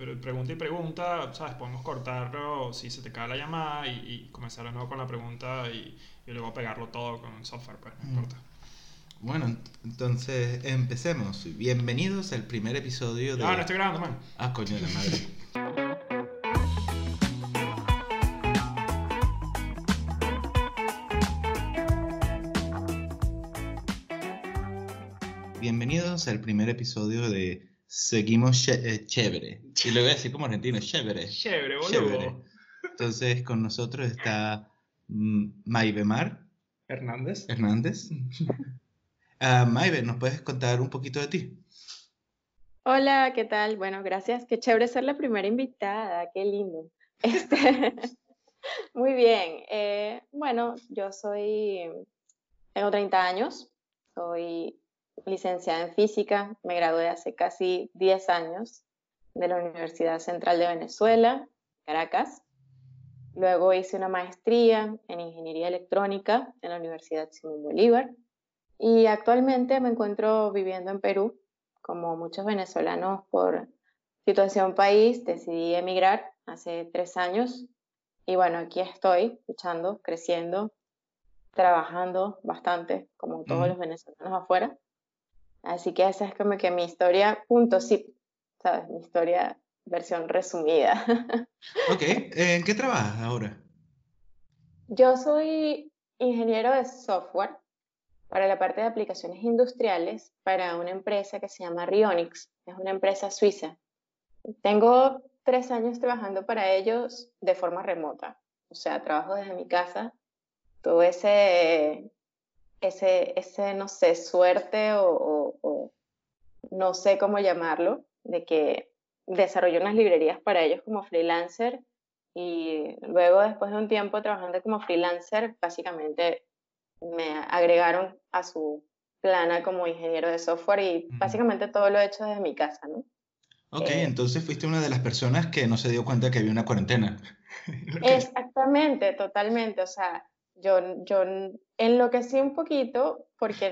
Pero pregunta y pregunta, ¿sabes? Podemos cortarlo si se te cae la llamada y, comenzar de nuevo con la pregunta y, luego pegarlo todo con software, pues no mm. importa. Bueno, entonces empecemos. Bienvenidos al primer episodio de. Ah, no estoy grabando, man. Ah, coño de la madre. Bienvenidos al primer episodio de seguimos eh, chévere. Y lo voy a decir como argentino, chévere. Chévere, boludo. Entonces con nosotros está mm, Maibemar Hernández. Hernández. Uh, Maibe, ¿nos puedes contar un poquito de ti? Hola, ¿qué tal? Bueno, gracias. Qué chévere ser la primera invitada, qué lindo. Este, muy bien. Eh, bueno, yo soy, tengo 30 años, soy licenciada en física, me gradué hace casi 10 años de la Universidad Central de Venezuela, Caracas. Luego hice una maestría en ingeniería electrónica en la Universidad Simón Bolívar y actualmente me encuentro viviendo en Perú. Como muchos venezolanos por situación país, decidí emigrar hace tres años y bueno, aquí estoy luchando, creciendo, trabajando bastante, como todos los venezolanos afuera. Así que esa es como que mi historia, punto sí, ¿sabes? Mi historia versión resumida. Ok, ¿en qué trabajas ahora? Yo soy ingeniero de software para la parte de aplicaciones industriales para una empresa que se llama Rionix, es una empresa suiza. Tengo tres años trabajando para ellos de forma remota, o sea, trabajo desde mi casa. Todo ese ese, ese no sé, suerte o, no sé cómo llamarlo, de que desarrollé unas librerías para ellos como freelancer y luego después de un tiempo trabajando como freelancer, básicamente me agregaron a su plana como ingeniero de software y básicamente todo lo he hecho desde mi casa, ¿no? Ok, eh, entonces fuiste una de las personas que no se dio cuenta que había una cuarentena. Exactamente, totalmente. O sea, yo, yo enloquecí un poquito porque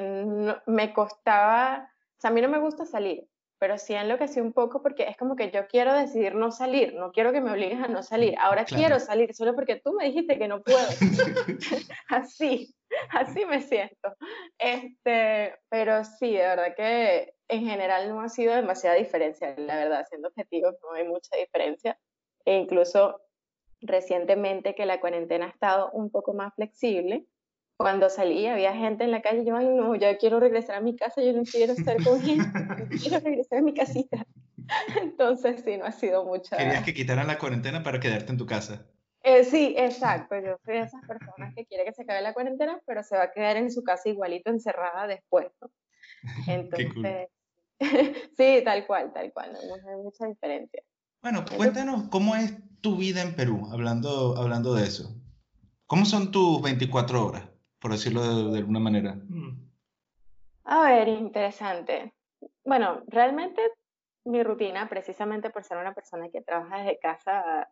me costaba, o sea, a mí no me gusta salir, pero sí enloquecí un poco porque es como que yo quiero decidir no salir, no quiero que me obligues a no salir, ahora quiero salir solo porque tú me dijiste que no puedo. así, así me siento. Este, pero sí, de verdad que en general no ha sido demasiada diferencia, la verdad, siendo objetivo no hay mucha diferencia. E incluso recientemente que la cuarentena ha estado un poco más flexible, cuando salí había gente en la calle, yo, ay no, ya quiero regresar a mi casa, yo no quiero estar con gente, quiero regresar a mi casita. Entonces sí, no ha sido mucha... Querías que quitaran la cuarentena para quedarte en tu casa. Eh, sí, exacto, yo soy de esas personas que quiere que se acabe la cuarentena, pero se va a quedar en su casa igualito encerrada después, ¿no? Entonces, sí, tal cual, tal cual, no hay mucha diferencia. Bueno, cuéntanos cómo es tu vida en Perú, hablando, hablando de eso. ¿Cómo son tus 24 horas, por decirlo de, alguna manera? Mm. A ver, interesante. Bueno, realmente mi rutina, precisamente por ser una persona que trabaja desde casa,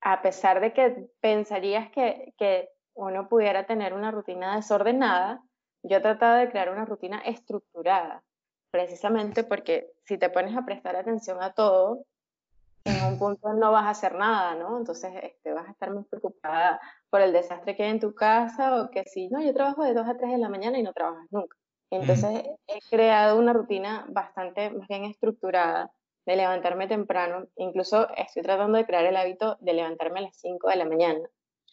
a pesar de que pensarías que, que uno pudiera tener una rutina desordenada, yo he tratado de crear una rutina estructurada, precisamente porque si te pones a prestar atención a todo, en un punto no vas a hacer nada, ¿no? Entonces este, vas a estar muy preocupada por el desastre que hay en tu casa o que si, no, yo trabajo de 2 a 3 de la mañana y no trabajas nunca. Entonces he creado una rutina bastante más bien estructurada de levantarme temprano. Incluso estoy tratando de crear el hábito de levantarme a las 5 de la mañana.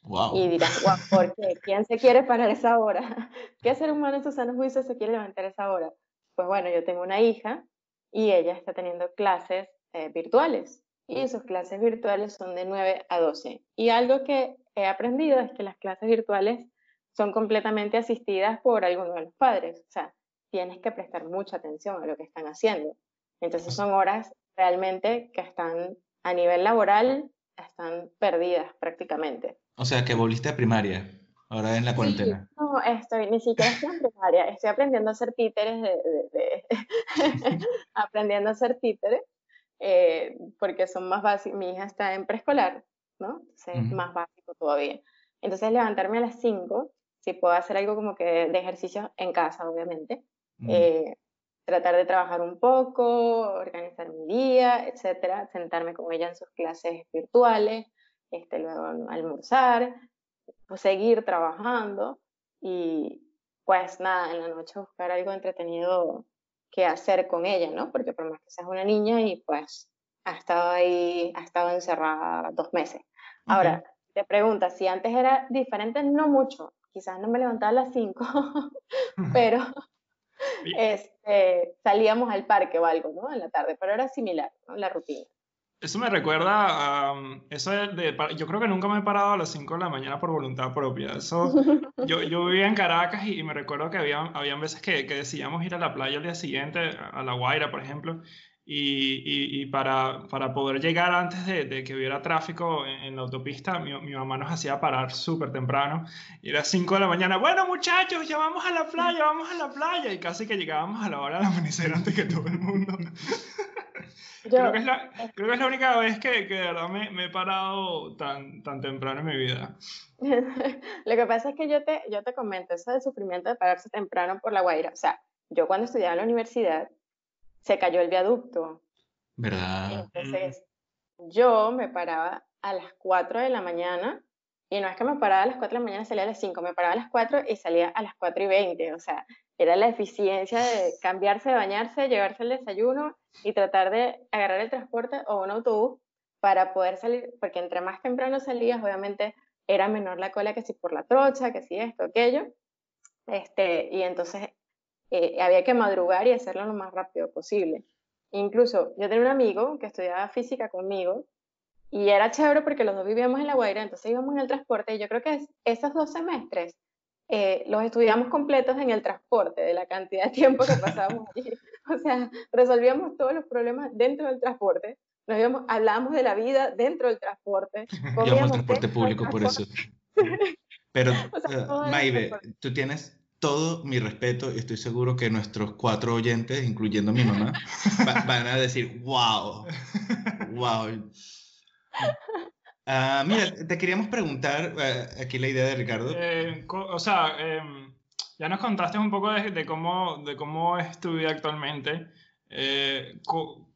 Wow. Y dirás, wow, ¿por qué? ¿Quién se quiere parar esa hora? ¿Qué ser humano en su sano juicio se quiere levantar esa hora? Pues bueno, yo tengo una hija y ella está teniendo clases eh, virtuales y sus clases virtuales son de 9 a 12. Y algo que he aprendido es que las clases virtuales son completamente asistidas por alguno de los padres. O sea, tienes que prestar mucha atención a lo que están haciendo. Entonces son horas realmente que están a nivel laboral, están perdidas prácticamente. O sea, que volviste a primaria, ahora en la cuarentena. no, estoy, ni siquiera estoy en primaria, estoy aprendiendo a hacer títeres, de, aprendiendo a hacer títeres eh, porque son más básicos, mi hija está en preescolar, ¿no? Entonces es más básico todavía. Entonces levantarme a las 5, si puedo hacer algo como que de ejercicio en casa, obviamente, eh, tratar de trabajar un poco, organizar mi día, etcétera, sentarme con ella en sus clases virtuales, este, luego almorzar, pues seguir trabajando y pues nada, en la noche buscar algo entretenido que hacer con ella, ¿no? Porque por más que seas una niña y pues ha estado ahí, ha estado encerrada dos meses. Ahora, te preguntas, si antes era diferente, no mucho, quizás no me levantaba a las 5, pero este, salíamos al parque o algo, ¿no? En la tarde, pero era similar, ¿no? La rutina. Eso me recuerda a um, eso de, yo creo que nunca me he parado a las 5 de la mañana por voluntad propia. Eso, yo, yo vivía en Caracas y, me recuerdo que había, habían veces que, que, decíamos ir a la playa al día siguiente, a La Guaira, por ejemplo, y, y, para, para, poder llegar antes de, de que hubiera tráfico en, la autopista, mi, mi, mamá nos hacía parar súper temprano. Y era 5 de la mañana, bueno muchachos, ya vamos a la playa, vamos a la playa. Y casi que llegábamos a la hora del amanecer antes que todo el mundo. creo, que es la, creo, que es la, única vez que, que de verdad me, me, he parado tan, tan temprano en mi vida. Lo que pasa es que yo te, yo te comento eso del sufrimiento de pararse temprano por la Guaira. O sea, yo cuando estudiaba en la universidad, se cayó el viaducto. ¿Verdad? Entonces, yo me paraba a las 4 de la mañana, y no es que me paraba a las 4 de la mañana salía a las 5, me paraba a las 4 y salía a las 4 y 20, o sea, era la eficiencia de cambiarse, de bañarse, llevarse el desayuno y tratar de agarrar el transporte o un autobús para poder salir, porque entre más temprano salías, obviamente era menor la cola que si por la trocha, que si esto, aquello, este, y entonces eh, había que madrugar y hacerlo lo más rápido posible. Incluso yo tenía un amigo que estudiaba física conmigo y era chévere porque los dos vivíamos en La Guaira, entonces íbamos en el transporte y yo creo que esos dos semestres eh, los estudiamos completos en el transporte, de la cantidad de tiempo que pasábamos allí. O sea, resolvíamos todos los problemas dentro del transporte, nos íbamos, hablábamos de la vida dentro del transporte. Íbamos al transporte público por eso. Pero, o eh, tú tienes todo mi respeto y estoy seguro que nuestros cuatro oyentes, incluyendo mi mamá, van a decir, wow, wow. Ah, mira, te queríamos preguntar, eh, aquí la idea de Ricardo. Eh, o sea, em, ya nos contaste un poco de, cómo, de cómo es tu vida actualmente. Eh,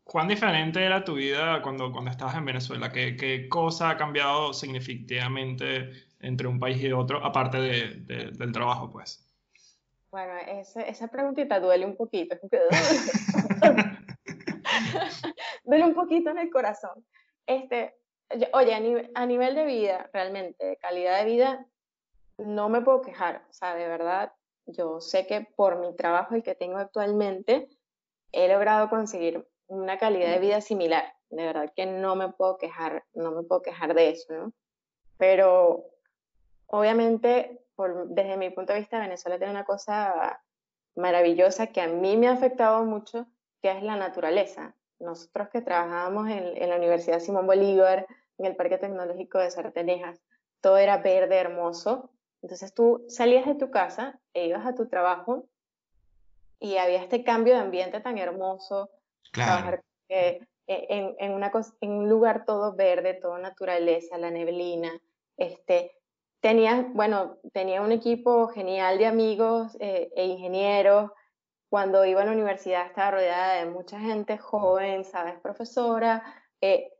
¿Cuán diferente era tu vida cuando, cuando estabas en Venezuela? ¿Qué, ¿Qué, cosa ha cambiado significativamente entre un país y otro, aparte de, del trabajo, pues? Bueno, esa, esa preguntita duele un poquito. duele un poquito en el corazón. Este, oye, a, nivel de vida, realmente, de calidad de vida, no me puedo quejar. O sea, de verdad, yo sé que por mi trabajo, el que tengo actualmente, he logrado conseguir una calidad de vida similar. De verdad que no me puedo quejar, no me puedo quejar de eso, ¿no? Pero obviamente desde mi punto de vista, Venezuela tiene una cosa maravillosa que a mí me ha afectado mucho, que es la naturaleza. Nosotros que trabajábamos en, la Universidad Simón Bolívar, en el Parque Tecnológico de Sartenejas, todo era verde, hermoso. Entonces tú salías de tu casa e ibas a tu trabajo y había este cambio de ambiente tan hermoso. Claro. en, en, una en un lugar todo verde, todo naturaleza, la neblina, este, tenía, bueno, tenía un equipo genial de amigos eh, e ingenieros. Cuando iba a la universidad estaba rodeada de mucha gente joven, ¿sabes? Profesora. Eh,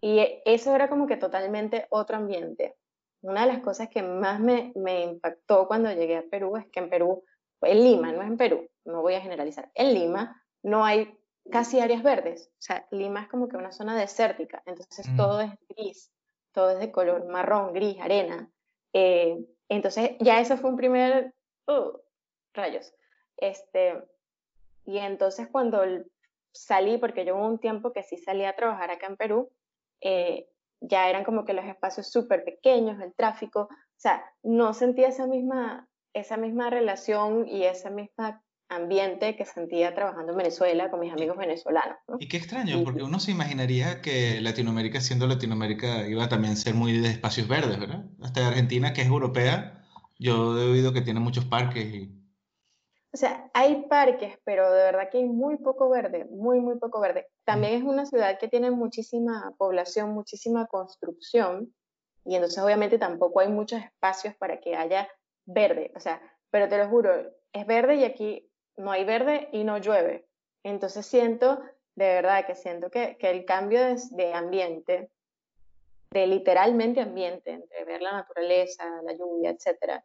y eso era como que totalmente otro ambiente. Una de las cosas que más me, me impactó cuando llegué a Perú es que en Perú, en Lima, no es en Perú, no voy a generalizar, en Lima no hay casi áreas verdes. O sea, Lima es como que una zona desértica, entonces mm. todo es gris, todo es de color marrón, gris, arena. Eh, entonces, ya eso fue un primer, uh, rayos. Este, y entonces cuando salí, porque yo hubo un tiempo que sí salí a trabajar acá en Perú, eh, ya eran como que los espacios súper pequeños, el tráfico, o sea, no sentía esa misma, esa misma relación y esa misma ambiente que sentía trabajando en Venezuela con mis amigos venezolanos. Y qué extraño, porque uno se imaginaría que Latinoamérica, siendo Latinoamérica, iba a también ser muy de espacios verdes, ¿verdad? Hasta Argentina, que es europea, yo he oído que tiene muchos parques. Y... O sea, hay parques, pero de verdad que hay muy poco verde, muy, muy poco verde. También es una ciudad que tiene muchísima población, muchísima construcción, y entonces obviamente tampoco hay muchos espacios para que haya verde. O sea, pero te lo juro, es verde y aquí no hay verde y no llueve. Entonces siento, de verdad que siento que, que el cambio de, ambiente, de literalmente ambiente, entre ver la naturaleza, la lluvia, etcétera,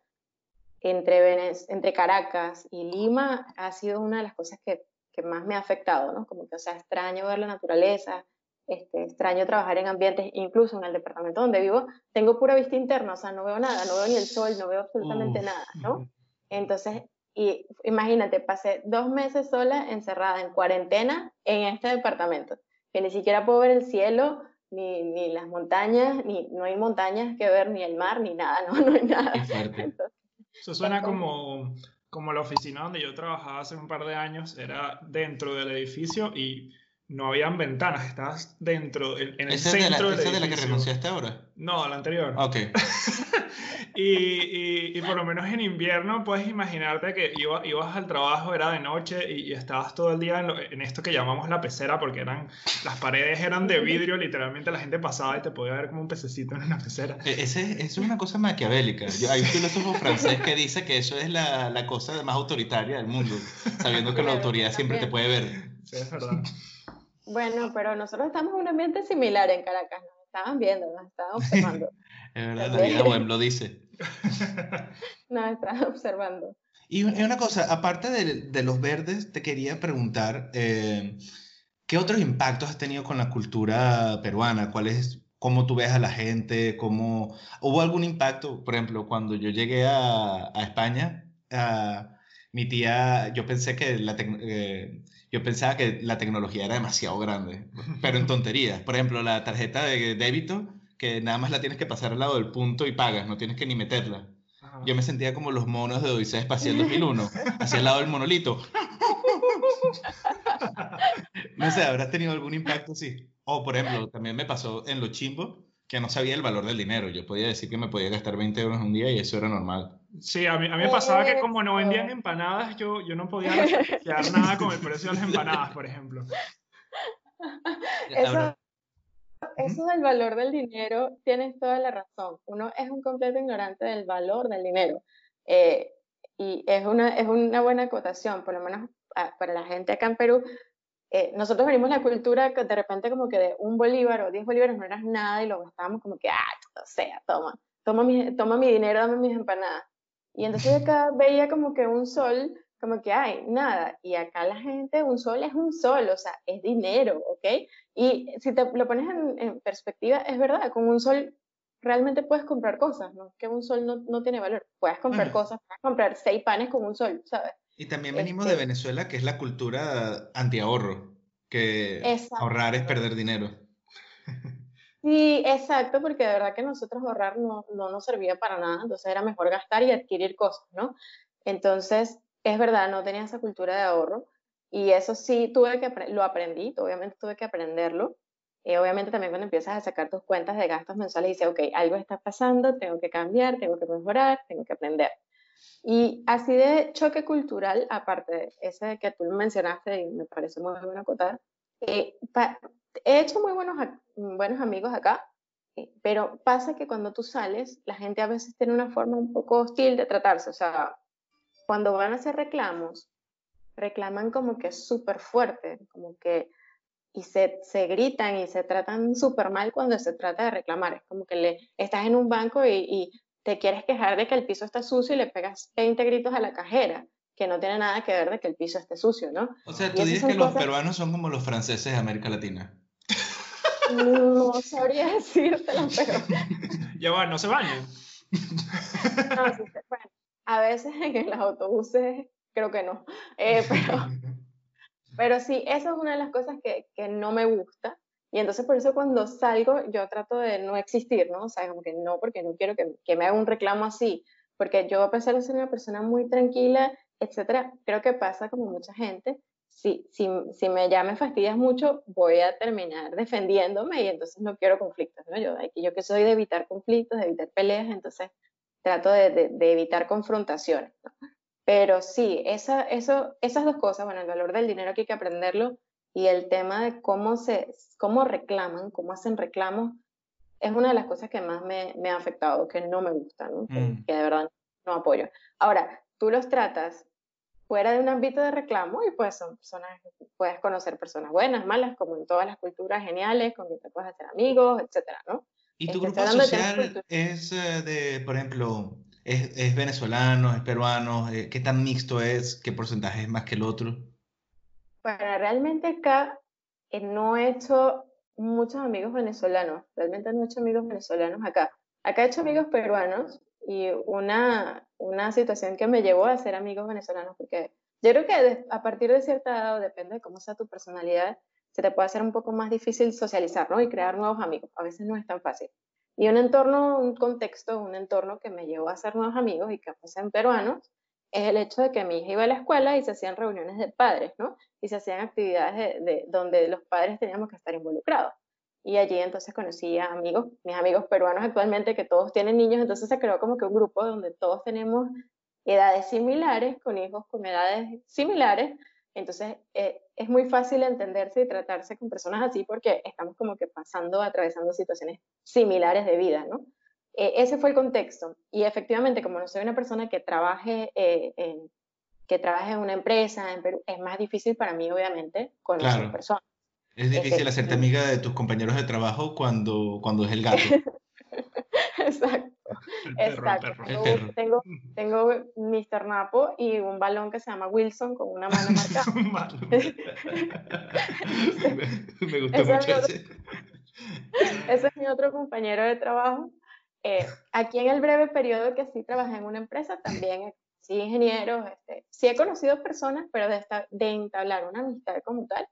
entre, entre Caracas y Lima ha sido una de las cosas que, que, más me ha afectado, ¿no? Como que, o sea, extraño ver la naturaleza, este, extraño trabajar en ambientes, incluso en el departamento donde vivo, tengo pura vista interna, o sea, no veo nada, no veo ni el sol, no veo absolutamente nada, ¿no? Entonces, y imagínate, pasé dos meses sola, encerrada en cuarentena en este departamento, que ni siquiera puedo ver el cielo, ni, ni las montañas, ni no hay montañas que ver, ni el mar, ni nada, no, no hay nada. Eso suena como, como la oficina donde yo trabajaba hace un par de años, era dentro del edificio y no habían ventanas, estabas dentro, en, el centro de la, de la que renunciaste ahora? No, la anterior. Ok. y, y, por lo menos en invierno puedes imaginarte que ibas al trabajo, era de noche y, estabas todo el día en, esto que llamamos la pecera, porque eran las paredes eran de vidrio, literalmente la gente pasaba y te podía ver como un pececito en una pecera. E, ese, es una cosa maquiavélica. hay un filósofo francés que dice que eso es la, la cosa más autoritaria del mundo, sabiendo que la autoridad siempre te puede ver. Sí, es verdad. Bueno, pero nosotros estamos en un ambiente similar en Caracas, nos estaban viendo, nos estaban observando. es verdad, la vida web lo dice. nos estaban observando. Y una cosa, aparte de, los verdes, te quería preguntar, eh, ¿qué otros impactos has tenido con la cultura peruana? ¿Cuál es, cómo tú ves a la gente? ¿Cómo, ¿Hubo algún impacto? Por ejemplo, cuando yo llegué a, España, mi tía, yo pensé que la... Eh, yo pensaba que la tecnología era demasiado grande, pero en tonterías. Por ejemplo, la tarjeta de débito, que nada más la tienes que pasar al lado del punto y pagas, no tienes que ni meterla. Yo me sentía como los monos de Odisea Espacial 2001, hacia el lado del monolito. no sé, ¿habrás tenido algún impacto sí? O, por ejemplo, también me pasó en los chimbos, que no sabía el valor del dinero. Yo podía decir que me podía gastar 20 euros un día y eso era normal. Sí, a mí, a mí me pasaba que como no vendían empanadas, yo, yo no podía quedar nada con el precio de las empanadas, por ejemplo. Eso, eso del valor del dinero, tienes toda la razón. Uno es un completo ignorante del valor del dinero. Eh, y es una, es una buena acotación, por lo menos ah, para la gente acá en Perú, eh, nosotros venimos la cultura que de repente como que de un bolívar o diez bolívares no eras nada y lo gastábamos como que, ah, o sea, toma, toma mi, toma mi dinero, dame mis empanadas. Y entonces acá veía como que un sol, como que, ay, nada. Y acá la gente, un sol es un sol, o sea, es dinero, ¿ok? Y si te lo pones en, perspectiva, es verdad, con un sol realmente puedes comprar cosas, ¿no? Que un sol no, no tiene valor. Puedes comprar cosas, puedes comprar seis panes con un sol, ¿sabes? Y también venimos de este Venezuela, que es la cultura anti-ahorro, que ahorrar es perder dinero. Sí, exacto, porque de verdad que nosotros ahorrar no, no nos servía para nada, entonces era mejor gastar y adquirir cosas, ¿no? Entonces, es verdad, no tenía esa cultura de ahorro y eso sí, tuve que, lo aprendí, obviamente tuve que aprenderlo. Y obviamente también cuando empiezas a sacar tus cuentas de gastos mensuales y dices, ok, algo está pasando, tengo que cambiar, tengo que mejorar, tengo que aprender. Y así de choque cultural, aparte de ese que tú mencionaste y me parece muy bueno acotar, eh, he hecho muy buenos, buenos amigos acá, eh, pero pasa que cuando tú sales, la gente a veces tiene una forma un poco hostil de tratarse. O sea, cuando van a hacer reclamos, reclaman como que es súper fuerte, como que, y se, se gritan y se tratan súper mal cuando se trata de reclamar. Es como que le, estás en un banco y, y te quieres quejar de que el piso está sucio y le pegas 20 gritos a la cajera, que no tiene nada que ver de que el piso esté sucio, ¿no? O sea, tú dices que los peruanos son como los franceses de América Latina. No sabría decírtelo, pero... Ya va, no se bañan. No, sí, bueno, a veces en los autobuses creo que no, eh, pero, pero sí, eso es una de las cosas que, que no me gusta, y entonces por eso cuando salgo yo trato de no existir, ¿no? O sea, como que no, porque no quiero que, que me haga un reclamo así, porque yo a pesar de ser una persona muy tranquila, etcétera, creo que pasa como mucha gente, si, si, si me ya me fastidias mucho, voy a terminar defendiéndome y entonces no quiero conflictos, ¿no? Yo, yo que soy de evitar conflictos, de evitar peleas, entonces trato de, de, evitar confrontaciones, ¿no? Pero sí, esa, eso, esas dos cosas, bueno, el valor del dinero que hay que aprenderlo y el tema de cómo, se, cómo reclaman, cómo hacen reclamos, es una de las cosas que más me, me ha afectado, que no me gusta, ¿no? que, mm. de verdad no apoyo. Ahora, tú los tratas fuera de un ámbito de reclamo y pues son personas, puedes conocer personas buenas, malas, como en todas las culturas geniales, con quien te puedes hacer amigos, etcétera, ¿no? ¿Y tu este, grupo social es eh, de, por ejemplo, es, es venezolano, es peruano? Eh, ¿Qué tan mixto es? ¿Qué porcentaje es más que el otro? Bueno, realmente acá eh, no he hecho muchos amigos venezolanos, realmente no he hecho amigos venezolanos acá. Acá he hecho amigos peruanos y una, una situación que me llevó a ser amigos venezolanos, porque yo creo que a partir de cierta edad, depende de cómo sea tu personalidad, se te puede hacer un poco más difícil socializar, ¿no? Y crear nuevos amigos. A veces no es tan fácil. Y un entorno, un contexto, un entorno que me llevó a hacer nuevos amigos y que fuesen peruanos, es el hecho de que mi hija iba a la escuela y se hacían reuniones de padres, ¿no? Y se hacían actividades de donde los padres teníamos que estar involucrados y allí entonces conocí a amigos, mis amigos peruanos actualmente que todos tienen niños, entonces se creó como que un grupo donde todos tenemos edades similares, con hijos con edades similares, entonces eh, es muy fácil entenderse y tratarse con personas así porque estamos como que pasando, atravesando situaciones similares de vida, ¿no? Eh, ese fue el contexto y efectivamente como no soy una persona que trabaje eh, en, que trabaje en una empresa en Perú, es más difícil para mí obviamente conocer personas. Es difícil hacerte amiga de tus compañeros de trabajo cuando, cuando es el gato. Exacto. Exacto. Tengo, tengo Mr. Napo y un balón que se llama Wilson con una mano marcada. me, gusta mucho ese. Ese es mi otro compañero de trabajo. Eh, aquí en el breve periodo que sí trabajé en una empresa, también sí ingenieros, este, sí he conocido personas, pero de, esta, de entablar una amistad como tal,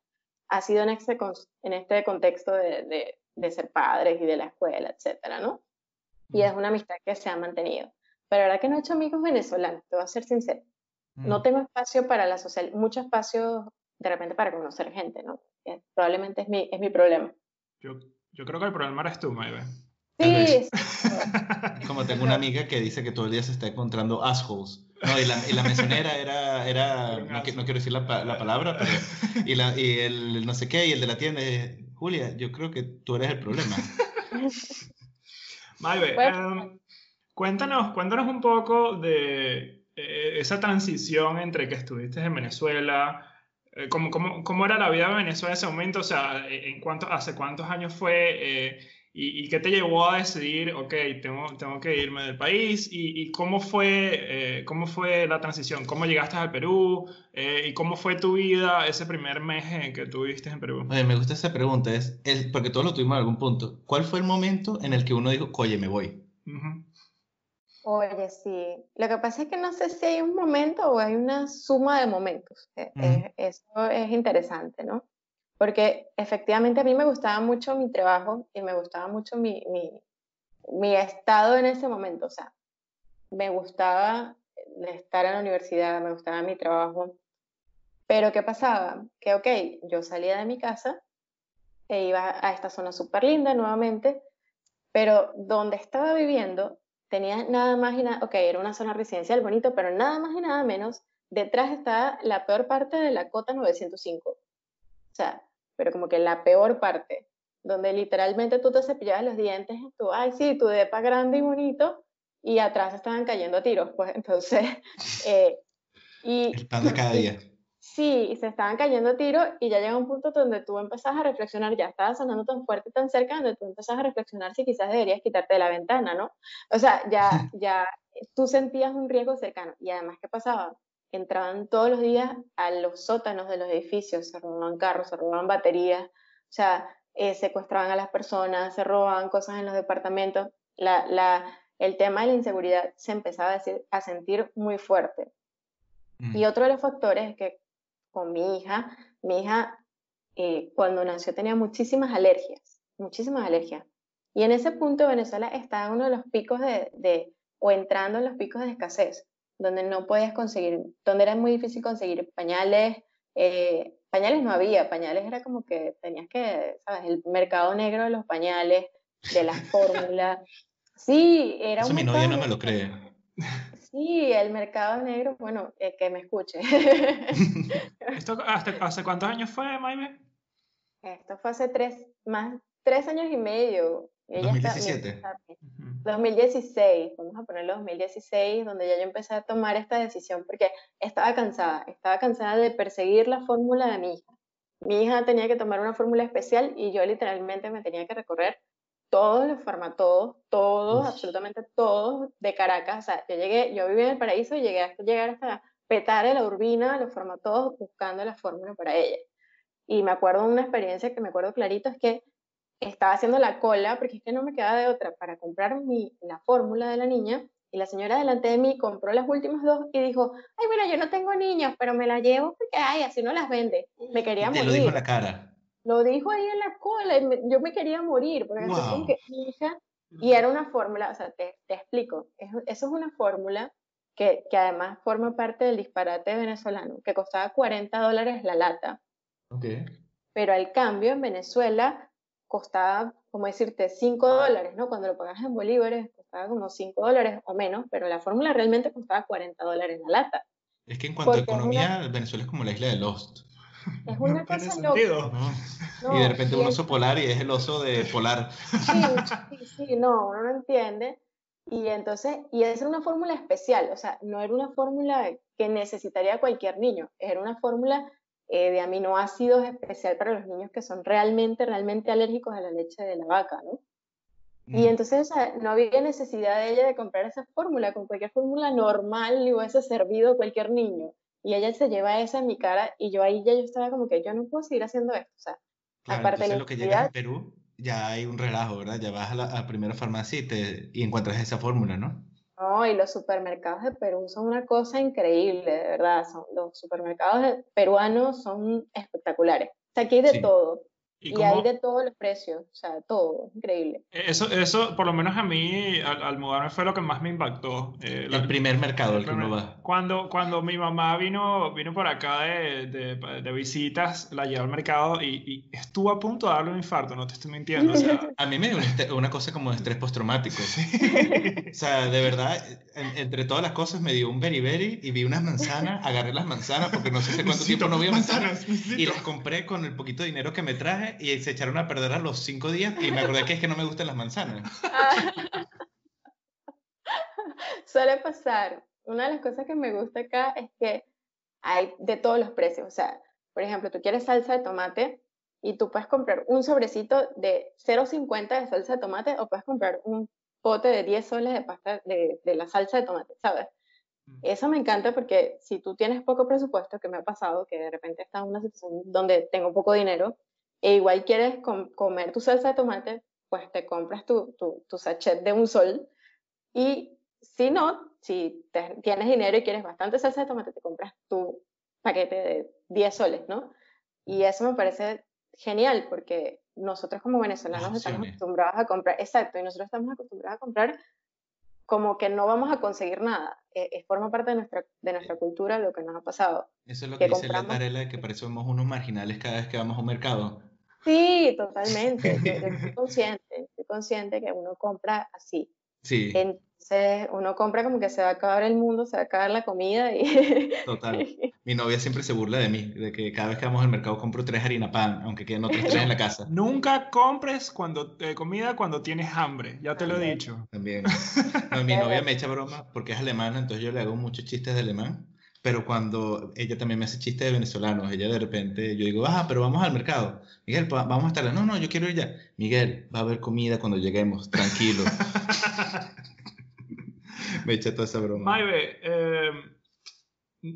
ha sido en este, en este contexto de, de, ser padres y de la escuela, etcétera, ¿no? Y es una amistad que se ha mantenido. Pero ahora que no he hecho amigos venezolanos, te voy a ser sincero. No tengo espacio para la social, mucho espacio de repente para conocer gente, ¿no? probablemente es mi, es mi problema. Yo, yo creo que el problema eres tú, Maybe. Sí. Como tengo una amiga que dice que todo el día se está encontrando assholes. No, y la, y la mesonera era, era no, no, quiero decir la, la, palabra, pero, y, la, y el no sé qué, y el de la tienda, Julia, yo creo que tú eres el problema. Maybe, em, cuéntanos, cuéntanos un poco de eh, esa transición entre que estuviste en Venezuela, eh, ¿cómo, cómo, cómo, era la vida en Venezuela en ese momento? O sea, en cuánto, ¿hace cuántos años fue? Eh, ¿Y, qué te llevó a decidir, ok, tengo, tengo que irme del país? ¿Y, y cómo, fue, eh, cómo fue la transición? ¿Cómo llegaste al Perú? Eh, ¿Y cómo fue tu vida ese primer mes en que tú viviste en Perú? Oye, me gusta esa pregunta, es, es, porque todos lo tuvimos en algún punto. ¿Cuál fue el momento en el que uno dijo, oye, me voy? Oye, sí. Lo que pasa es que no sé si hay un momento o hay una suma de momentos. E, eso es interesante, ¿no? Porque efectivamente a mí me gustaba mucho mi trabajo y me gustaba mucho mi, mi, estado en ese momento, o sea, me gustaba estar en la universidad, me gustaba mi trabajo, pero ¿qué pasaba? Que, ok, yo salía de mi casa e iba a esta zona súper linda nuevamente, pero donde estaba viviendo tenía nada más y nada, ok, era una zona residencial bonito, pero nada más y nada menos, detrás estaba la peor parte de la cota 905. O sea, pero como que la peor parte, donde literalmente tú te cepillabas los dientes, tú, ay, sí, tu depa grande y bonito, y atrás estaban cayendo tiros, pues entonces... Eh, y, El pan de cada día. Sí, y se estaban cayendo tiros y ya llega un punto donde tú empezás a reflexionar, ya estaba sonando tan fuerte, tan cerca, donde tú empezás a reflexionar si quizás deberías quitarte de la ventana, ¿no? O sea, ya, ya tú sentías un riesgo cercano. Y además, ¿qué pasaba? Entraban todos los días a los sótanos de los edificios, se robaban carros, se robaban baterías, o sea, eh, secuestraban a las personas, se robaban cosas en los departamentos. La, la, el tema de la inseguridad se empezaba a, decir, a sentir muy fuerte. Mm. Y otro de los factores es que con mi hija, mi hija eh, cuando nació tenía muchísimas alergias, muchísimas alergias. Y en ese punto Venezuela estaba en uno de los picos de, de, o entrando en los picos de escasez donde no podías conseguir, donde era muy difícil conseguir pañales. Eh, pañales no había, pañales era como que tenías que, ¿sabes? El mercado negro de los pañales, de las fórmulas. Sí, era Eso mi novia no me lo cree. Sí, el mercado negro, bueno, eh, que me escuche. ¿Esto hasta, hace cuántos años fue, Maime? Esto fue hace tres, más, tres años y medio. Ella 2017. 2016, vamos a ponerlo 2016, donde ya yo empecé a tomar esta decisión porque estaba cansada, estaba cansada de perseguir la fórmula de mi hija. Mi hija tenía que tomar una fórmula especial y yo literalmente me tenía que recorrer todos los farmatodos, todos, absolutamente todos de Caracas. O sea, yo llegué, yo viví en el paraíso y llegué hasta llegar hasta Petare, la Urbina, los farmatodos buscando la fórmula para ella. Y me acuerdo de una experiencia que me acuerdo clarito, es que estaba haciendo la cola, porque es que no me quedaba de otra, para comprar mi, la fórmula de la niña, y la señora delante de mí compró las últimas dos y dijo, ay, bueno, yo no tengo niños, pero me la llevo porque, ay, así no las vende. Me quería morir. Te lo dijo en la cara. Lo dijo ahí en la cola, y yo me quería morir, porque wow. que mi hija, y era una fórmula, o sea, te, te explico, eso es una fórmula que, que, además forma parte del disparate venezolano, que costaba 40 dólares la lata. Okay. Pero al cambio en Venezuela costaba, como decirte, 5 dólares, ¿no? Cuando lo pagas en bolívares costaba como 5 dólares o menos, pero la fórmula realmente costaba 40 dólares la lata. Es que en cuanto a economía, Venezuela es como la isla de Lost. Es una cosa loca. y de repente un oso polar y es el oso de polar. Sí, sí, sí, no, uno no entiende. Y entonces, y esa era una fórmula especial, o sea, no era una fórmula que necesitaría cualquier niño, era una fórmula eh, de aminoácidos especial para los niños que son realmente, realmente alérgicos a la leche de la vaca, ¿no? Y entonces no había necesidad de ella de comprar esa fórmula, con cualquier fórmula normal le hubiese servido a cualquier niño. Y ella se lleva esa en mi cara y yo ahí ya yo estaba como que yo no puedo seguir haciendo esto. O sea, aparte de lo que llega a Perú, ya hay un relajo, ¿verdad? Ya vas a la primera farmacia y, te, y encuentras esa fórmula, ¿no? No, y los supermercados de Perú son una cosa increíble, de verdad. Son, los supermercados peruanos son espectaculares. O sea, aquí hay de todo. Y, hay de todos los precios, o sea, todo, increíble. Eso, eso por lo menos a mí, al, mudarme, fue lo que más me impactó. Eh, el primer mercado al que uno va. Cuando, cuando mi mamá vino, vino por acá de, de, de visitas, la llevé al mercado y, y, estuvo a punto de darle un infarto, no te estoy mintiendo. O sea, a mí me dio una, cosa como de estrés postraumático. o sea, de verdad, entre todas las cosas me dio un beriberi y vi unas manzanas, agarré las manzanas porque no sé hace cuánto tiempo no vi manzanas, y las compré con el poquito de dinero que me traje y se echaron a perder a los cinco días y me acordé que es que no me gustan las manzanas. Suele pasar. Una de las cosas que me gusta acá es que hay de todos los precios. O sea, por ejemplo, tú quieres salsa de tomate y tú puedes comprar un sobrecito de 0,50 de salsa de tomate o puedes comprar un pote de 10 soles de pasta de, de la salsa de tomate, ¿sabes? Mm. Eso me encanta porque si tú tienes poco presupuesto, que me ha pasado, que de repente estás en una situación donde tengo poco dinero, e igual quieres comer tu salsa de tomate, pues te compras tu, tu, sachet de un sol. Y si no, si tienes dinero y quieres bastante salsa de tomate, te compras tu paquete de 10 soles, ¿no? Y eso me parece genial porque nosotros como venezolanos estamos acostumbrados a comprar, exacto, y nosotros estamos acostumbrados a comprar como que no vamos a conseguir nada. Es, es, forma parte de nuestra, de nuestra cultura lo que nos ha pasado. Eso es lo que, dice la Tarela, que parecemos unos marginales cada vez que vamos a un mercado. Sí, totalmente. Yo, estoy consciente, estoy consciente que uno compra así. Sí. Entonces, uno compra como que se va a acabar el mundo, se va a acabar la comida y... Total. Mi novia siempre se burla de mí, de que cada vez que vamos al mercado compro tres harina pan, aunque queden otros tres en la casa. Nunca compres cuando, eh, comida cuando tienes hambre, ya te lo he dicho. También. mi novia me echa broma porque es alemana, entonces yo le hago muchos chistes de alemán, pero cuando ella también me hace chistes de venezolanos, ella de repente, yo digo, ah, pero vamos al mercado. Miguel, vamos a estar, no, no, yo quiero ir ya. Miguel, va a haber comida cuando lleguemos, tranquilo. me echa toda esa broma. Maive, eh,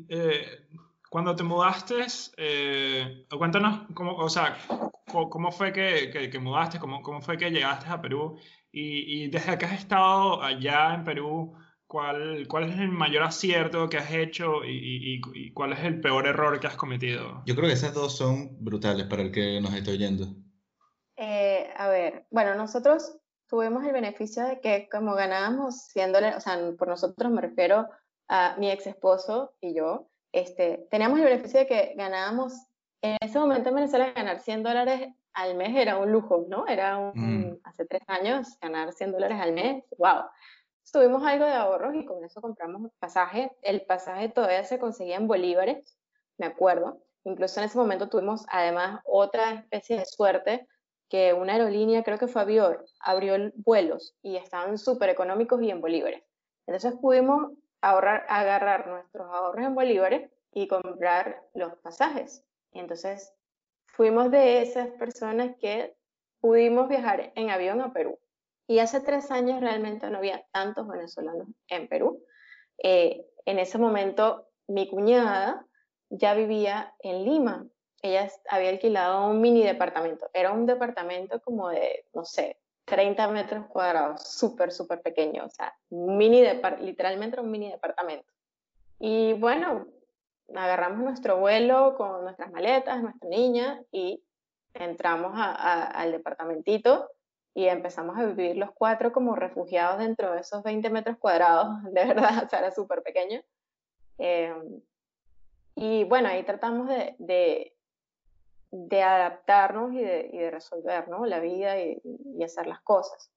eh, cuando te mudaste, eh, cuéntanos cómo, o sea, cómo, fue que, que, mudaste, cómo, cómo, fue que llegaste a Perú y, y, desde que has estado allá en Perú, ¿cuál, cuál es el mayor acierto que has hecho y, y, cuál es el peor error que has cometido? Yo creo que esas dos son brutales para el que nos está oyendo. Eh, a ver, bueno, nosotros tuvimos el beneficio de que como ganábamos 100 dólares, o sea, por nosotros me refiero a mi ex esposo y yo, este, teníamos el beneficio de que ganábamos, en ese momento en Venezuela ganar 100 dólares al mes era un lujo, ¿no? Era un, mm. hace tres años ganar 100 dólares al mes, wow. Tuvimos algo de ahorros y con eso compramos pasaje. El pasaje todavía se conseguía en bolívares, me acuerdo. Incluso en ese momento tuvimos además otra especie de suerte que una aerolínea, creo que fue Avior, abrió vuelos y estaban súper económicos y en bolívares. Entonces pudimos ahorrar, agarrar nuestros ahorros en bolívares y comprar los pasajes. Y entonces fuimos de esas personas que pudimos viajar en avión a Perú. Y hace tres años realmente no había tantos venezolanos en Perú. Eh, en ese momento mi cuñada ya vivía en Lima. Ella había alquilado un mini departamento. Era un departamento como de, no sé, 30 metros cuadrados, súper, súper pequeño. O sea, mini literalmente un mini departamento. Y bueno, agarramos nuestro vuelo con nuestras maletas, nuestra niña, y entramos al departamentito y empezamos a vivir los cuatro como refugiados dentro de esos 20 metros cuadrados, de verdad, o sea, era súper pequeño. Em, y bueno, ahí tratamos de, de, adaptarnos y de, y de, resolver ¿no? la vida y, y hacer las cosas.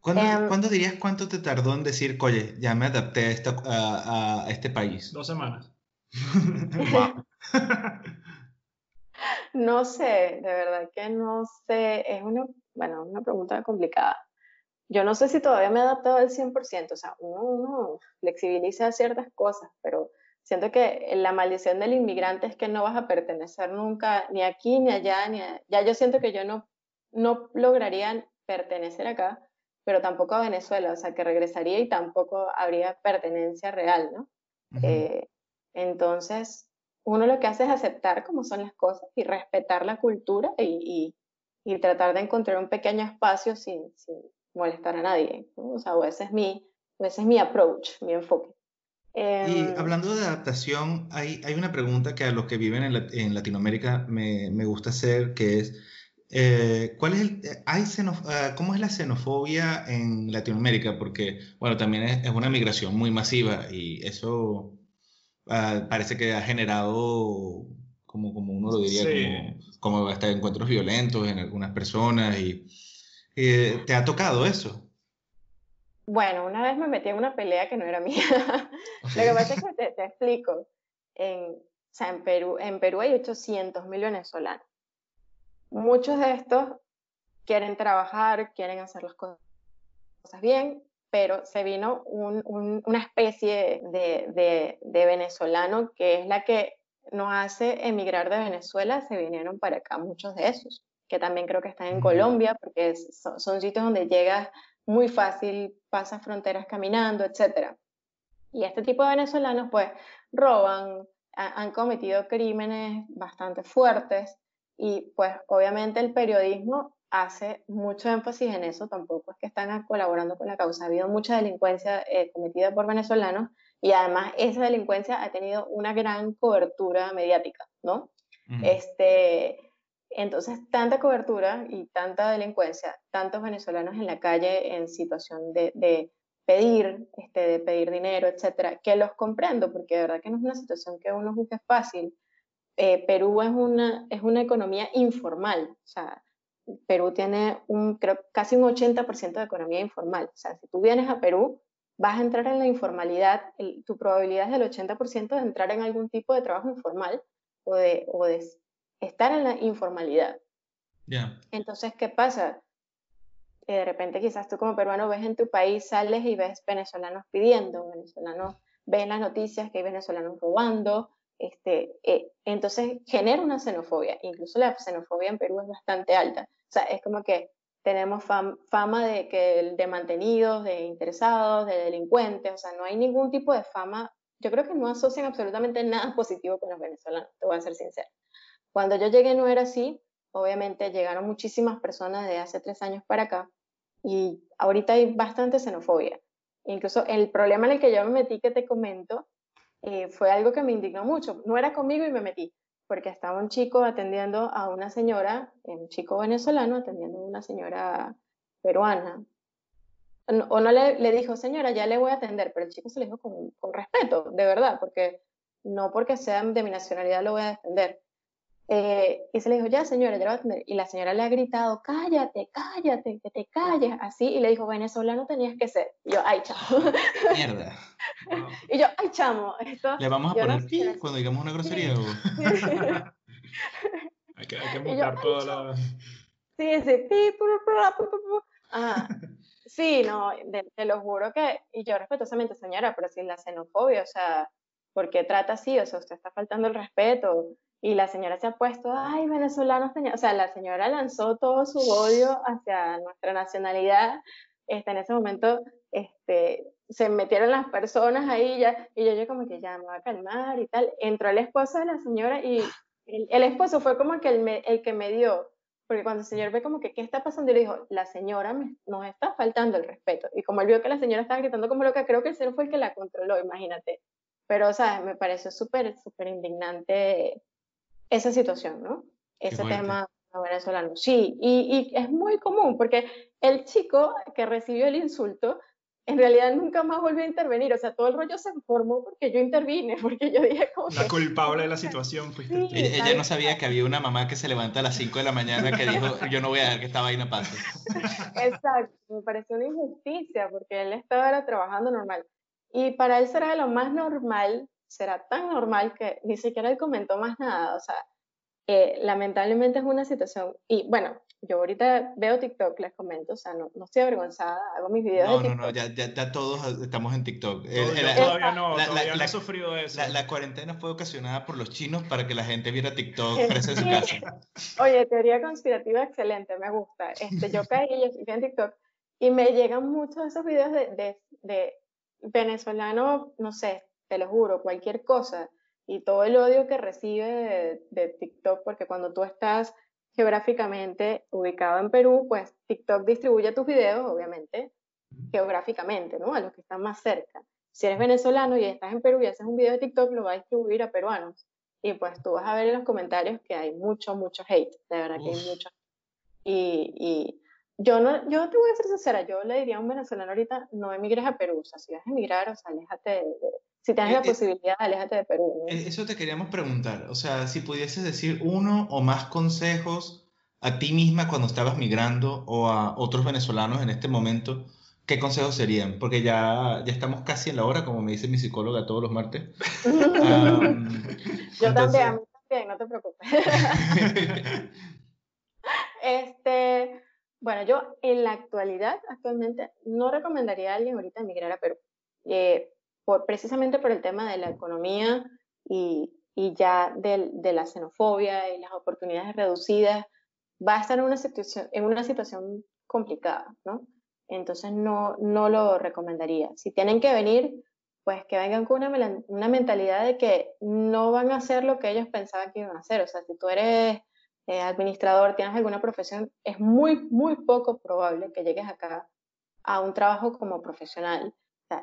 ¿Cuándo, em, ¿Cuándo, dirías cuánto te tardó en decir, oye, ya me adapté a, esta, a, a este país? Dos semanas. no sé, de verdad que no sé. Es una, bueno, una pregunta complicada. Yo no sé si todavía me he adaptado al 100%, o sea, uno, flexibiliza ciertas cosas, pero siento que la maldición del inmigrante es que no vas a pertenecer nunca ni aquí ni allá, ni ya yo siento que yo no, no lograría pertenecer acá, pero tampoco a Venezuela, o sea, que regresaría y tampoco habría pertenencia real, ¿no? Entonces, uno lo que hace es aceptar cómo son las cosas y respetar la cultura y, tratar de encontrar un pequeño espacio sin, molestar a nadie. O sea, ese es mi, ese es mi approach, mi enfoque. y em, hablando de adaptación, hay, hay, una pregunta que a los que viven en, Latinoamérica me, me, gusta hacer, que es, eh, ¿cuál es el, hay eh, ¿cómo es la xenofobia en Latinoamérica? Porque, bueno, también es, es una migración muy masiva y eso Ah, parece que ha generado, como, como uno lo diría, como, hasta encuentros violentos en algunas personas. y eh, ¿Te ha tocado eso? Bueno, una vez me metí en una pelea que no era mía. Lo que pasa es que te, explico. En, o sea, en Perú, en Perú hay 800 mil venezolanos. Muchos de estos quieren trabajar, quieren hacer las cosas bien, pero se vino una especie de, venezolano que es la que nos hace emigrar de Venezuela, se vinieron para acá muchos de esos, que también creo que están en Colombia, porque son, sitios donde llegas muy fácil, pasas fronteras caminando, etc. Y este tipo de venezolanos pues roban, han cometido crímenes bastante fuertes y pues obviamente el periodismo hace mucho énfasis en eso, tampoco es que están colaborando con la causa. Ha habido mucha delincuencia eh, cometida por venezolanos y además esa delincuencia ha tenido una gran cobertura mediática, ¿no? este, entonces, tanta cobertura y tanta delincuencia, tantos venezolanos en la calle en situación de, de pedir, este, de pedir dinero, etcétera, que los comprendo, porque de verdad que no es una situación que uno juzgue fácil. Eh, Perú es una, es una economía informal, o sea, Perú tiene un, creo, casi un 80% de economía informal. O sea, si tú vienes a Perú, vas a entrar en la informalidad, tu probabilidad es del 80% de entrar en algún tipo de trabajo informal o de, o de estar en la informalidad. Entonces, ¿qué pasa? Que de repente quizás tú como peruano ves en tu país, sales y ves venezolanos pidiendo, venezolanos, ves las noticias que hay venezolanos robando, este, eh, entonces genera una xenofobia. Incluso la xenofobia en Perú es bastante alta. O sea, es como que tenemos fama de, que, de mantenidos, de interesados, de delincuentes. O sea, no hay ningún tipo de fama. Yo creo que no asocian absolutamente nada positivo con los venezolanos, te voy a ser sincera. Cuando yo llegué no era así. Obviamente llegaron muchísimas personas de hace tres años para acá y ahorita hay bastante xenofobia. Incluso el problema en el que yo me metí, que te comento, eh, fue algo que me indignó mucho. No era conmigo y me metí, porque estaba un chico atendiendo a una señora, un chico venezolano atendiendo a una señora peruana. O no le, dijo, señora, ya le voy a atender, pero el chico se le dijo con, con respeto, de verdad, porque no porque sea de mi nacionalidad lo voy a defender. Eh, y se le dijo, ya señora, ya lo voy a atender. Y la señora le ha gritado, cállate, cállate, que te calles, así. Y le dijo, venezolano tenías que ser. Y yo, ay, chamo. Mierda. Y yo, ay, chamo, esto... ¿Le vamos a poner no cuando digamos una grosería? hay que, hay que montar toda la... Sí, sí, ah, sí, no, te, lo juro que, y yo respetuosamente, señora, pero si la xenofobia, o sea, ¿por qué trata así? O sea, usted está faltando el respeto. Y la señora se ha puesto, ay, venezolanos, o sea, la señora lanzó todo su odio hacia nuestra nacionalidad. Este, en ese momento, este, se metieron las personas ahí ya, y yo, yo como que ya me voy a calmar y tal. Entró el esposo de la señora y el, esposo fue como que el, el, que me dio, porque cuando el señor ve como que, ¿qué está pasando? Y le dijo, la señora nos está faltando el respeto. Y como él vio que la señora estaba gritando como loca, creo que el señor fue el que la controló, imagínate. Pero, sea, me pareció súper, súper indignante esa situación, ¿no? Ese tema venezolano. Sí, y, y es muy común, porque el chico que recibió el insulto en realidad nunca más volvió a intervenir. O sea, todo el rollo se formó porque yo intervine, porque yo dije como La culpable de la situación fuiste ella, no sabía que había una mamá que se levanta a las 5 de la mañana que dijo, yo no voy a dejar que esta vaina pase. Exacto, me pareció una injusticia porque él estaba trabajando normal. Y para él será lo más normal, será tan normal que ni siquiera él comentó más nada. O sea, eh, lamentablemente es una situación, y bueno, yo ahorita veo TikTok, les comento, o sea, no, no estoy avergonzada, hago mis videos. No, de TikTok. no, no, ya, ya, todos estamos en TikTok. todavía no, todavía no he sufrido eso. La, cuarentena fue ocasionada por los chinos para que la gente viera TikTok en su casa. Oye, teoría conspirativa excelente, me gusta. Este, yo caí, yo estoy en TikTok y me llegan muchos de esos videos de, de, de venezolano, no sé, te lo juro, cualquier cosa. Y todo el odio que recibe de, de TikTok, porque cuando tú estás geográficamente ubicado en Perú, pues TikTok distribuye tus videos, obviamente, geográficamente, ¿no? A los que están más cerca. Si eres venezolano y estás en Perú y haces un video de TikTok, lo va a distribuir a peruanos. Y pues tú vas a ver en los comentarios que hay mucho, mucho hate, de verdad que hay mucho. Y, y, yo no, yo te voy a ser sincera, yo le diría a un venezolano ahorita, no emigres a Perú, o sea, si vas a emigrar, o sea, aléjate de, si tienes la eh, eh, posibilidad, aléjate de Perú. Eso te queríamos preguntar, o sea, si pudieses decir uno o más consejos a ti misma cuando estabas migrando o a otros venezolanos en este momento, ¿qué consejos serían? Porque ya, ya estamos casi en la hora, como me dice mi psicóloga todos los martes. Yo también, a mí también, no te preocupes. este, bueno, yo en la actualidad, actualmente, no recomendaría a alguien ahorita emigrar a Perú. Eh, precisamente por el tema de la economía y, ya de, de, la xenofobia y las oportunidades reducidas, va a estar en una situación, en una situación complicada, ¿no? Entonces no, no lo recomendaría. Si tienen que venir, pues que vengan con una, una mentalidad de que no van a hacer lo que ellos pensaban que iban a hacer. O sea, si tú eres eh, administrador, tienes alguna profesión, es muy, muy poco probable que llegues acá a un trabajo como profesional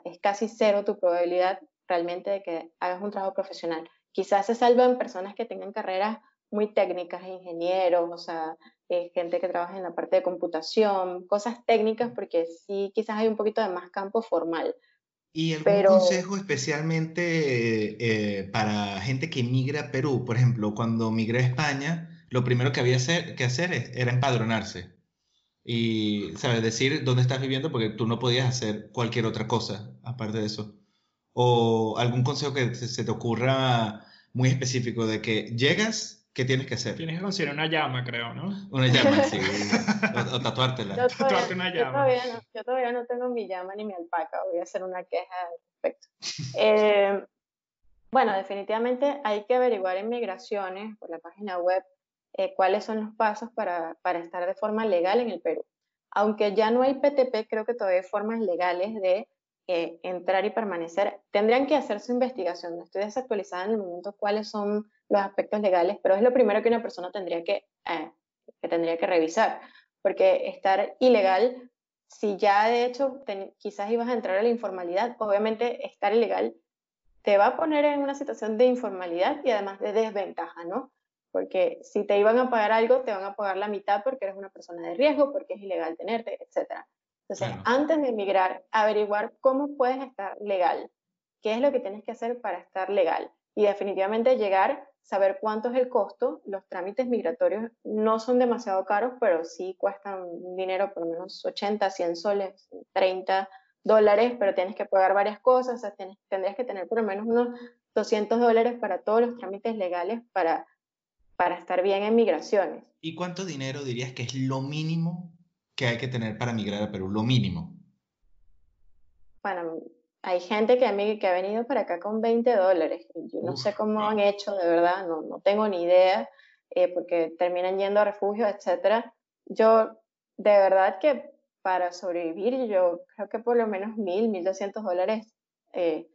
es casi cero tu probabilidad realmente de que hagas un trabajo profesional. Quizás se salvan personas que tengan carreras muy técnicas, ingenieros, o sea, eh, gente que trabaja en la parte de computación, cosas técnicas, porque sí, quizás hay un poquito de más campo formal. ¿Y algún consejo especialmente eh, para gente que migra a Perú? Por ejemplo, cuando migré a España, lo primero que había que hacer era empadronarse y, ¿sabes? Decir dónde estás viviendo porque tú no podías hacer cualquier otra cosa aparte de eso. O algún consejo que se te ocurra muy específico de que llegas, ¿qué tienes que hacer? Tienes que conseguir una llama, creo, ¿no? Una llama, sí. o, tatuártela. Yo todavía, una llama. Yo todavía, no, yo todavía, no, tengo mi llama ni mi alpaca. Voy a hacer una queja al respecto. Eh, bueno, definitivamente hay que averiguar en migraciones por la página web eh, cuáles son los pasos para, estar de forma legal en el Perú. Aunque ya no hay PTP, creo que todavía hay formas legales de eh, entrar y permanecer. Tendrían que hacer su investigación. No estoy desactualizada en el momento cuáles son los aspectos legales, pero es lo primero que una persona tendría que, eh, tendría que revisar. Porque estar ilegal, si ya de hecho quizás ibas a entrar a la informalidad, obviamente estar ilegal te va a poner en una situación de informalidad y además de desventaja, ¿no? Porque si te iban a pagar algo, te van a pagar la mitad porque eres una persona de riesgo, porque es ilegal tenerte, etc. Entonces, antes de emigrar, averiguar cómo puedes estar legal, qué es lo que tienes que hacer para estar legal y definitivamente llegar, saber cuánto es el costo. Los trámites migratorios no son demasiado caros, pero sí cuestan dinero, por lo menos 80, 100 soles, 30 dólares, pero tienes que pagar varias cosas, o sea, tendrías que tener por lo menos unos 200 dólares para todos los trámites legales para para estar bien en migraciones. ¿Y cuánto dinero dirías que es lo mínimo que hay que tener para migrar a Perú? Lo mínimo. Bueno, hay gente que, a que ha venido para acá con 20 dólares. Yo no sé cómo han hecho, de verdad, no, no tengo ni idea, eh, porque terminan yendo a refugios, etc. Yo, de verdad que para sobrevivir, yo creo que por lo menos 1.000, 1.200 dólares eh,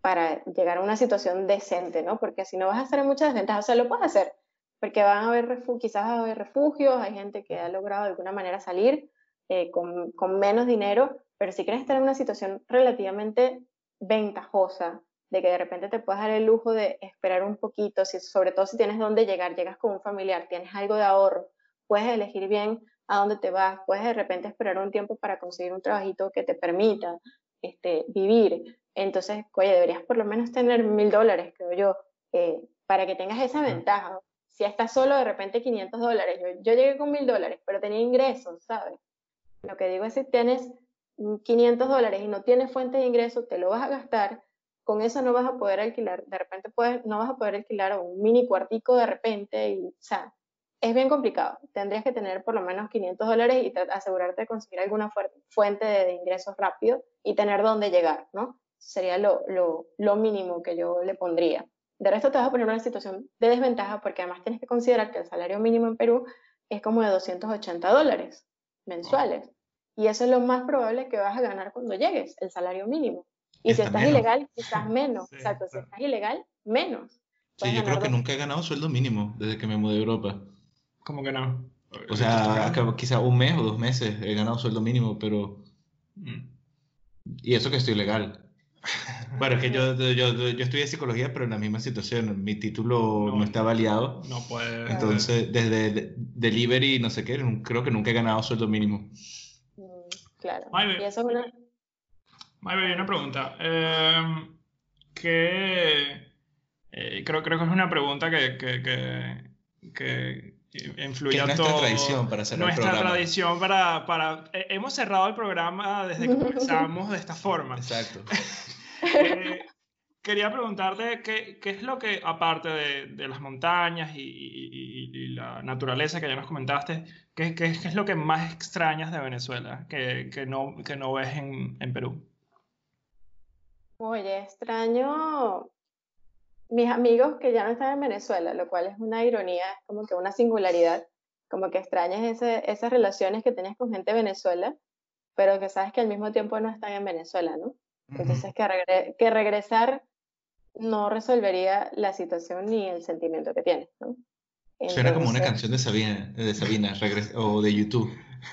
para llegar a una situación decente, ¿no? Porque si no vas a estar en muchas desventajas, o sea, lo puedes hacer, porque van a haber quizás va a haber refugios, hay gente que ha logrado de alguna manera salir eh, con, con menos dinero, pero si quieres estar en una situación relativamente ventajosa, de que de repente te puedas dar el lujo de esperar un poquito, si, sobre todo si tienes dónde llegar, llegas con un familiar, tienes algo de ahorro, puedes elegir bien a dónde te vas, puedes de repente esperar un tiempo para conseguir un trabajito que te permita este, vivir. Entonces, oye, deberías por lo menos tener mil dólares, creo yo, eh, para que tengas esa ventaja. Si estás solo, de repente 500 dólares. Yo, yo llegué con mil dólares, pero tenía ingresos, ¿sabes? Lo que digo es si tienes 500 dólares y no tienes fuente de ingreso, te lo vas a gastar, con eso no vas a poder alquilar, de repente puedes, no vas a poder alquilar un mini cuartico de repente, y, o sea, es bien complicado. Tendrías que tener por lo menos 500 dólares y asegurarte de conseguir alguna fuente de, ingresos rápido y tener dónde llegar, ¿no? Sería lo, lo, lo mínimo que yo le pondría. De resto te vas a poner en una situación de desventaja porque además tienes que considerar que el salario mínimo en Perú es como de 280 dólares mensuales. Y eso es lo más probable que vas a ganar cuando llegues, el salario mínimo. Y si estás ilegal, quizás menos. Exacto, si estás ilegal, menos. Sí, yo creo que nunca he ganado sueldo mínimo desde que me mudé a Europa. ¿Cómo que no? O sea, quizás un mes o dos meses he ganado sueldo mínimo, pero... Mm. Y eso que estoy legal. Bueno, es que yo, yo, yo, estudié psicología, pero en la misma situación. Mi título no, está validado. No puede. Entonces, desde delivery, no sé qué, creo que nunca he ganado sueldo mínimo. Claro. y eso es una... una pregunta. Em, que eh, creo, creo que es una pregunta que, que, que, que influye a nuestra tradición para hacer nuestra el programa. tradición para, para eh, hemos cerrado el programa desde que comenzamos de esta forma exacto eh, quería preguntarte qué, qué, es lo que, aparte de, de las montañas y, y, la naturaleza que ya nos comentaste, qué, qué, es lo que más extrañas de Venezuela que, que no, que no ves en, en, Perú? Oye, extraño mis amigos que ya no están en Venezuela, lo cual es una ironía, como que una singularidad, como que extrañas ese, esas relaciones que tenías con gente de Venezuela, pero que sabes que al mismo tiempo no están en Venezuela, ¿no? Entonces, que, que regresar no resolvería la situación ni el sentimiento que tienes, ¿no? Suena como una canción de Sabina, de Sabina o de YouTube.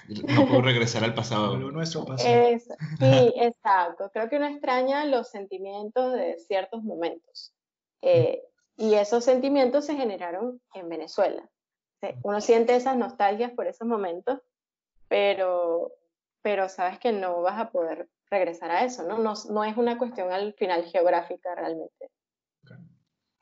No puedo regresar al pasado. nuestro pasado. sí, exacto. Creo que uno extraña los sentimientos de ciertos momentos. Eh, y esos sentimientos se generaron en Venezuela. Uno siente esas nostalgias por esos momentos, pero, pero sabes que no vas a poder regresar a eso, ¿no? No, no es una cuestión al final geográfica realmente.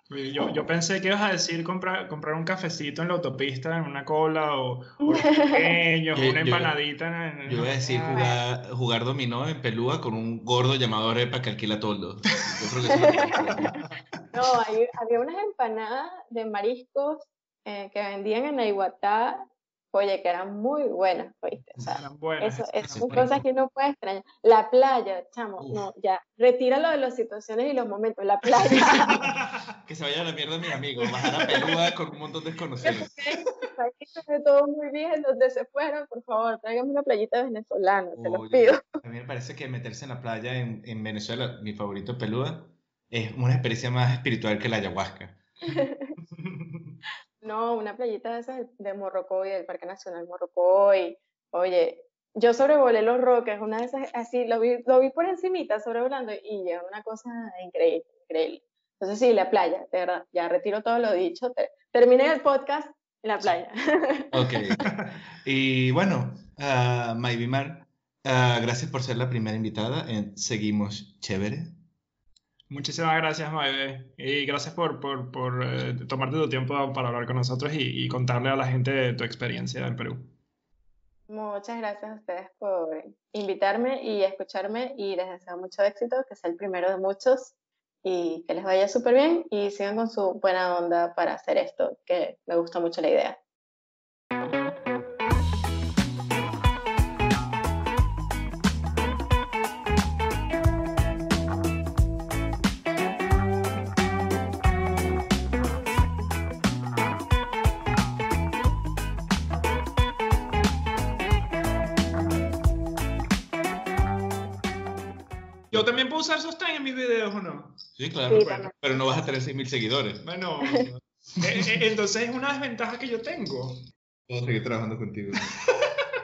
Yo, yo, pensé que ibas a decir comprar, comprar un cafecito en la autopista, en una cola o, o pequeño, una empanadita. En, yo voy a decir jugar, jugar dominó en Pelúa con un gordo llamado Arepa que alquila todo. Yo creo que No, había unas empanadas de mariscos eh, que vendían en Aiguatá oye, que eran muy buenas, ¿oíste? O sea, eran buenas. Eso, son cosas que uno puede extrañar. La playa, chamo, no, ya, retíralo de las situaciones y los momentos, la playa. que se vaya a la mierda mi amigo, bajar a Perú con un montón de desconocidos. de todo muy bien, donde se fueron, por favor, tráigame una playita venezolana, te lo pido. A mí me parece que meterse en la playa en, en Venezuela, mi favorito Pelúa, es una experiencia más espiritual que la ayahuasca. No, una playita de esas de Morrocoy, del Parque Nacional Morrocoy. Oye, yo sobrevolé los roques, una de esas así, lo vi, lo vi por encimita sobrevolando y llegó una cosa increíble, increíble. Entonces sí, la playa, de verdad, ya retiro todo lo dicho. terminé el podcast en la playa. Ok. Y bueno, uh, Maybimar, uh, gracias por ser la primera invitada en Seguimos Chévere. Muchísimas gracias, Maebe, y gracias por, por, por eh, tomarte tu tiempo para hablar con nosotros y, contarle a la gente de tu experiencia en Perú. Muchas gracias a ustedes por invitarme y escucharme y les deseo mucho éxito, que sea el primero de muchos. y que les vaya súper bien y sigan con su buena onda para hacer esto, que me gusta mucho la idea. Puedo usar sostén en mis videos, ¿o no? Sí, claro. pero no vas a tener 6.000 seguidores. Bueno, eh, eh, entonces es una desventaja que yo tengo. Puedo seguir trabajando contigo.